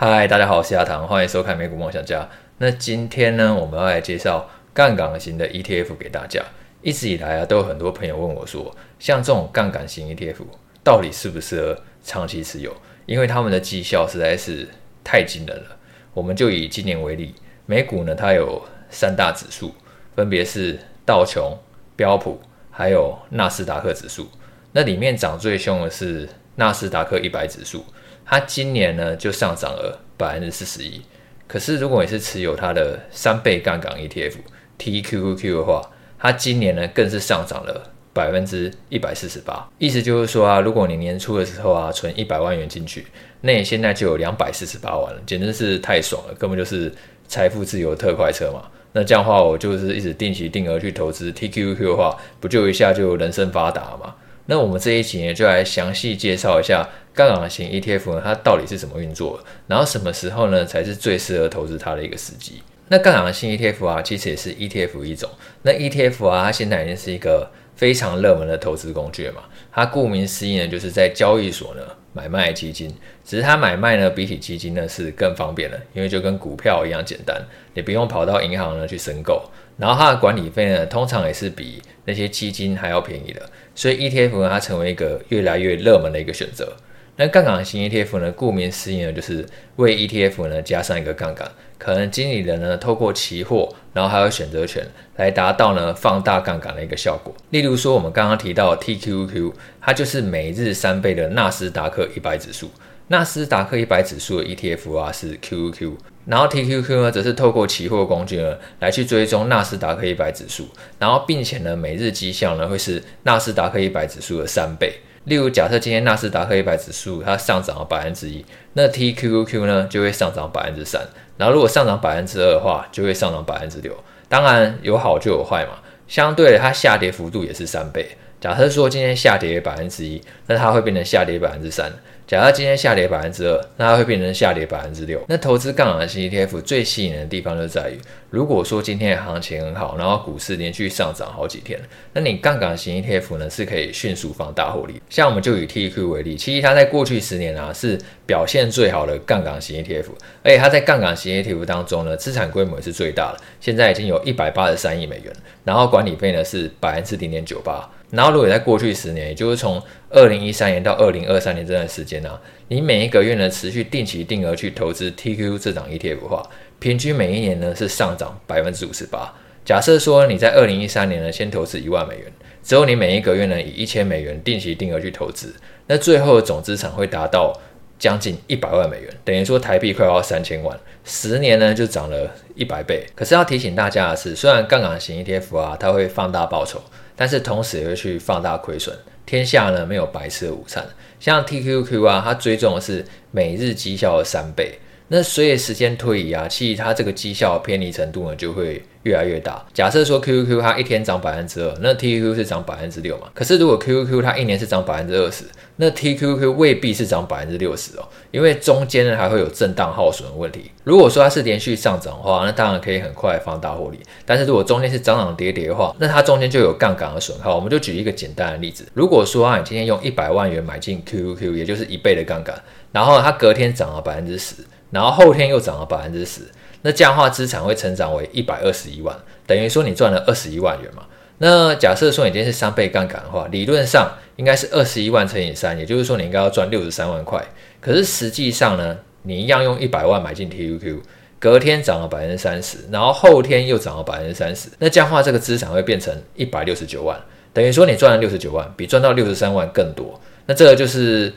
嗨，大家好，我是阿唐，欢迎收看美股梦想家。那今天呢，我们要来介绍杠杆型的 ETF 给大家。一直以来啊，都有很多朋友问我说，像这种杠杆型 ETF 到底适不适合长期持有？因为他们的绩效实在是太惊人了。我们就以今年为例，美股呢，它有三大指数，分别是道琼、标普，还有纳斯达克指数。那里面涨最凶的是纳斯达克一百指数。它今年呢就上涨了百分之四十一，可是如果你是持有它的三倍杠杆 ETF TQQQ 的话，它今年呢更是上涨了百分之一百四十八。意思就是说啊，如果你年初的时候啊存一百万元进去，那你现在就有两百四十八万了，简直是太爽了，根本就是财富自由特快车嘛。那这样的话，我就是一直定期定额去投资 TQQQ 的话，不就一下就人生发达了嘛？那我们这一集呢，就来详细介绍一下杠杆型 ETF 呢，它到底是怎么运作，然后什么时候呢才是最适合投资它的一个时机？那杠杆型 ETF 啊，其实也是 ETF 一种。那 ETF 啊，它现在已经是一个非常热门的投资工具了嘛。它顾名思义呢，就是在交易所呢买卖基金，只是它买卖呢比起基金呢是更方便的，因为就跟股票一样简单，你不用跑到银行呢去申购。然后它的管理费呢，通常也是比那些基金还要便宜的，所以 ETF 呢，它成为一个越来越热门的一个选择。那杠杆型 ETF 呢，顾名思义呢，就是为 ETF 呢加上一个杠杆，可能经理人呢透过期货，然后还有选择权来达到呢放大杠杆的一个效果。例如说，我们刚刚提到 TQQ，它就是每日三倍的纳斯达克一百指数。纳斯达克一百指数的 ETF 啊是 QQQ。然后 TQQ 呢，则是透过期货工具呢来去追踪纳斯达克一百指数，然后并且呢每日绩效呢会是纳斯达克一百指数的三倍。例如，假设今天纳斯达克一百指数它上涨了百分之一，那 TQQQ 呢就会上涨百分之三。然后如果上涨百分之二的话，就会上涨百分之六。当然有好就有坏嘛，相对的它下跌幅度也是三倍。假设说今天下跌百分之一，那它会变成下跌百分之三。假设今天下跌百分之二，那它会变成下跌百分之六。那投资杠杆型 ETF 最吸引的地方就在于，如果说今天的行情很好，然后股市连续上涨好几天，那你杠杆型 ETF 呢是可以迅速放大获利。像我们就以 TQ 为例，其实它在过去十年啊是表现最好的杠杆型 ETF，而且它在杠杆型 ETF 当中呢资产规模是最大的，现在已经有一百八十三亿美元，然后管理费呢是百分之零点九八。然后，如果在过去十年，也就是从二零一三年到二零二三年这段时间呢、你每一个月呢持续定期定额去投资 TQ 这档 ETF 的话，平均每一年呢是上涨百分之五十八。假设说你在二零一三年呢先投资一万美元，之后你每一个月呢以一千美元定期定额去投资，那最后的总资产会达到将近一百万美元，等于说台币快要三千万，十年呢就涨了一百倍。可是要提醒大家的是，虽然杠杆型 ETF 啊，它会放大报酬。但是同时也会去放大亏损。天下呢没有白吃的午餐，像 TQQ 啊，它追踪的是每日绩效的三倍。那随着时间推移啊，其实它这个绩效偏离程度呢就会越来越大。假设说 QQQ 它一天涨百分之二，那 TQQ 是涨百分之六嘛？可是如果 QQQ 它一年是涨百分之二十，那 TQQ 未必是涨百分之六十哦，因为中间呢还会有震荡耗损的问题。如果说它是连续上涨的话，那当然可以很快放大获利。但是如果中间是涨涨跌跌的话，那它中间就有杠杆的损耗。我们就举一个简单的例子，如果说啊你今天用一百万元买进 QQQ，也就是一倍的杠杆，然后它隔天涨了百分之十。然后后天又涨了百分之十，那这样的话资产会成长为一百二十一万，等于说你赚了二十一万元嘛。那假设说你今天是三倍杠杆的话，理论上应该是二十一万乘以三，也就是说你应该要赚六十三万块。可是实际上呢，你一样用一百万买进 TQQ，隔天涨了百分之三十，然后后天又涨了百分之三十，那这样的话这个资产会变成一百六十九万，等于说你赚了六十九万，比赚到六十三万更多。那这个就是。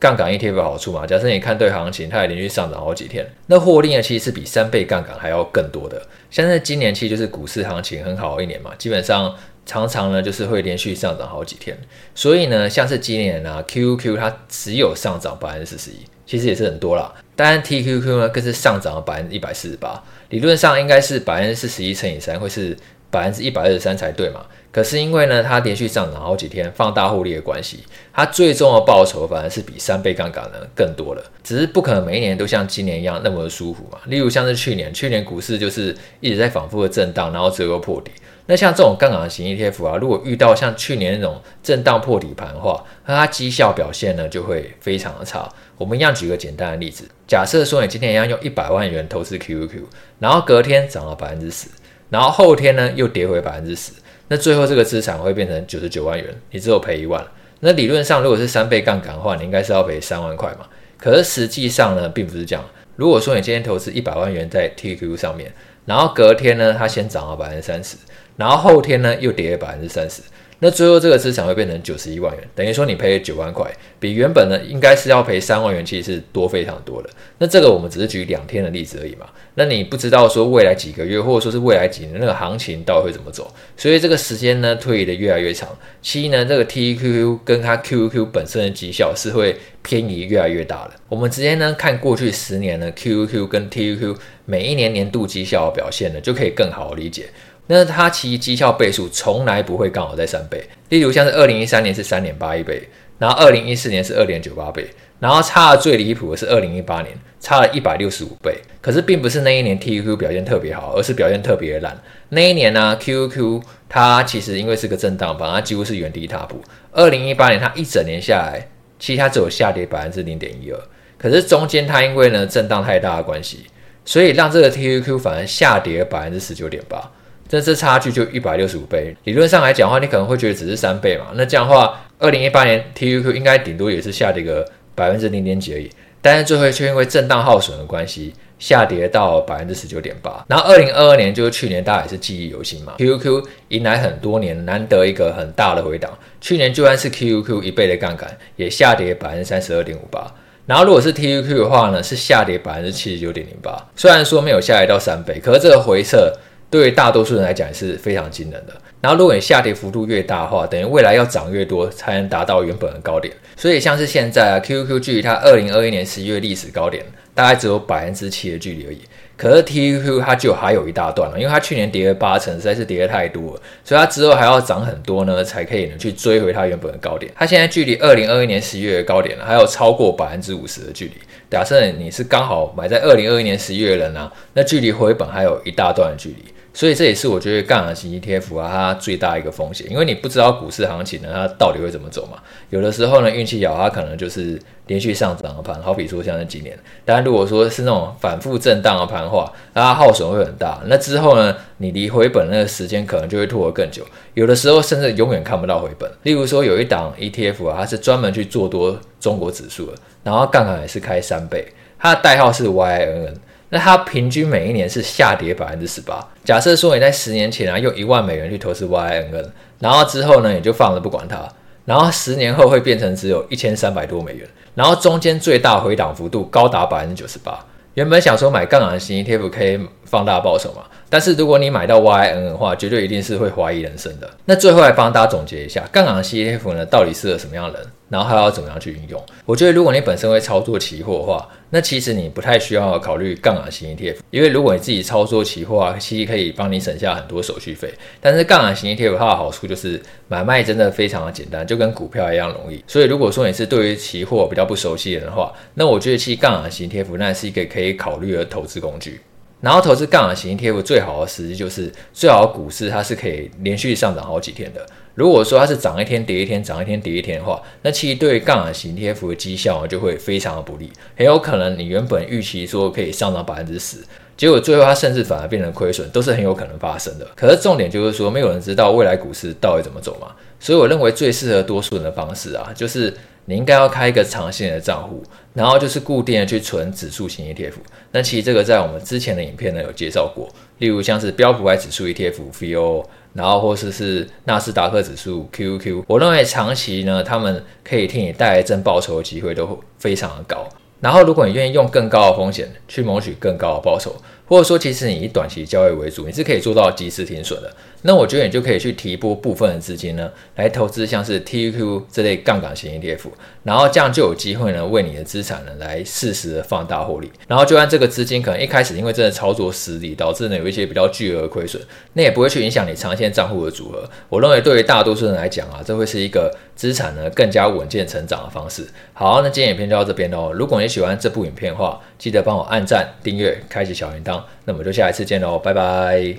杠杆 ETF 好处嘛，假设你看对行情，它也连续上涨好几天，那获利呢其实是比三倍杠杆还要更多的。现在今年其实就是股市行情很好一年嘛，基本上常常呢就是会连续上涨好几天，所以呢像是今年啊 QQQ 它只有上涨百分之四十一，其实也是很多啦。当然 TQQ 呢更是上涨了百分之一百四十八，理论上应该是百分之四十一乘以三会是百分之一百二十三才对嘛。可是因为呢，它连续上涨好几天，放大获利的关系，它最终的报酬反而是比三倍杠杆呢更多了。只是不可能每一年都像今年一样那么的舒服嘛。例如像是去年，去年股市就是一直在反复的震荡，然后最后破底。那像这种杠杆型 ETF 啊，如果遇到像去年那种震荡破底盘的话，那它绩效表现呢就会非常的差。我们一样举个简单的例子，假设说你今天一样用一百万元投资 QQQ，然后隔天涨了百分之十，然后后天呢又跌回百分之十。那最后这个资产会变成九十九万元，你只有赔一万。那理论上如果是三倍杠杆的话，你应该是要赔三万块嘛。可是实际上呢，并不是这样。如果说你今天投资一百万元在 TQQ 上面，然后隔天呢它先涨了百分之三十，然后后天呢又跌了百分之三十。那最后这个资产会变成九十一万元，等于说你赔了九万块，比原本呢应该是要赔三万元，其实是多非常多的。那这个我们只是举两天的例子而已嘛。那你不知道说未来几个月，或者说是未来几年那个行情到底会怎么走，所以这个时间呢推移的越来越长。其一呢，这个 TQQ 跟它 QQ 本身的绩效是会偏移越来越大的。我们直接呢看过去十年呢 QQ 跟 TQQ 每一年年度绩效表现呢，就可以更好理解。那它其实绩效倍数从来不会刚好在三倍，例如像是二零一三年是三点八一倍，然后二零一四年是二点九八倍，然后差的最离谱的是二零一八年差了一百六十五倍。可是并不是那一年 TQQ 表现特别好，而是表现特别烂。那一年呢、，Q Q 它其实因为是个震荡盘，它几乎是原地踏步。二零一八年它一整年下来，其实它只有下跌百分之零点一二，可是中间它因为呢震荡太大的关系，所以让这个 TQQ 反而下跌了百分之十九点八。这这差距就一百六十五倍，理论上来讲的话，你可能会觉得只是三倍嘛。那这样的话，二零一八年 T U Q 应该顶多也是下跌个百分之零点几而已，但是最后却因为震荡耗损的关系，下跌到百分之十九点八。然后二零二二年就是去年，大家也是记忆犹新嘛，QQQ 迎来很多年难得一个很大的回档，去年就算是 QQQ 一倍的杠杆，也下跌百分之三十二点五八。然后如果是 T U Q 的话呢，是下跌百分之七十九点零八。虽然说没有下跌到三倍，可是这个回撤。对于大多数人来讲是非常惊人的。然后，如果你下跌幅度越大的话，等于未来要涨越多才能达到原本的高点。所以，像是现在啊，QQQ 距离它二零二一年十一月历史高点大概只有百分之七的距离而已。可是 TQQ 它就还有一大段了，因为它去年跌了八成，实在是跌得太多了，所以它之后还要涨很多呢，才可以呢去追回它原本的高点。它现在距离二零二一年十一月的高点还有超过百分之五十的距离。假设你是刚好买在二零二一年十一月的人呢，那距离回本还有一大段的距离。所以这也是我觉得杠杆型 ETF 啊，它最大一个风险，因为你不知道股市行情呢，它到底会怎么走嘛。有的时候呢，运气好，它可能就是连续上涨的盘，好比说像那几年。但如果说是那种反复震荡的盘的话，那它耗损会很大。那之后呢，你离回本那个时间可能就会拖得更久。有的时候甚至永远看不到回本。例如说有一档 ETF 啊，它是专门去做多中国指数的，然后杠杆也是开三倍，它的代号是 YINN。那它平均每一年是下跌百分之十八。假设说你在十年前啊用一万美元去投资 YINN，然后之后呢你就放着不管它，然后十年后会变成只有一千三百多美元，然后中间最大回档幅度高达百分之九十八。原本想说买杠杆型 ETF 可以放大报酬嘛，但是如果你买到 YIN 的话，绝对一定是会怀疑人生的。那最后来帮大家总结一下，杠杆型 ETF 呢到底适合什么样的人？然后还要怎么样去运用？我觉得如果你本身会操作期货的话，那其实你不太需要考虑杠杆型 ETF，因为如果你自己操作期货啊，其实可以帮你省下很多手续费。但是杠杆型 ETF 它的好处就是买卖真的非常的简单，就跟股票一样容易。所以如果说你是对于期货比较不熟悉的人的话，那我觉得其实杠杆型 ETF 那是一个可以考虑的投资工具。然后投资杠杆型 ETF 最好的时机就是最好的股市它是可以连续上涨好几天的。如果说它是涨一天跌一天，涨一天跌一天的话，那其实对于杠杆型 ETF 的绩效就会非常的不利，很有可能你原本预期说可以上涨百分之十，结果最后它甚至反而变成亏损，都是很有可能发生的。可是重点就是说，没有人知道未来股市到底怎么走嘛，所以我认为最适合多数人的方式啊，就是。你应该要开一个长线的账户，然后就是固定的去存指数型 ETF。那其实这个在我们之前的影片呢有介绍过，例如像是标普五百指数 ETFVO，然后或是是纳斯达克指数 QQQ。我认为长期呢，他们可以替你带来正报酬的机会都非常的高。然后如果你愿意用更高的风险去谋取更高的报酬，或者说其实你以短期交易为主，你是可以做到及时停损的。那我觉得你就可以去提拨部分的资金呢，来投资像是 TQQ 这类杠杆型 ETF，然后这样就有机会呢，为你的资产呢来适时的放大获利。然后就按这个资金可能一开始因为真的操作失利，导致呢有一些比较巨额的亏损，那也不会去影响你长线账户的组合。我认为对于大多数人来讲啊，这会是一个资产呢更加稳健成长的方式。好，那今天影片就到这边喽。如果你喜欢这部影片的话，记得帮我按赞、订阅、开启小铃铛。那我们就下一次见喽，拜拜。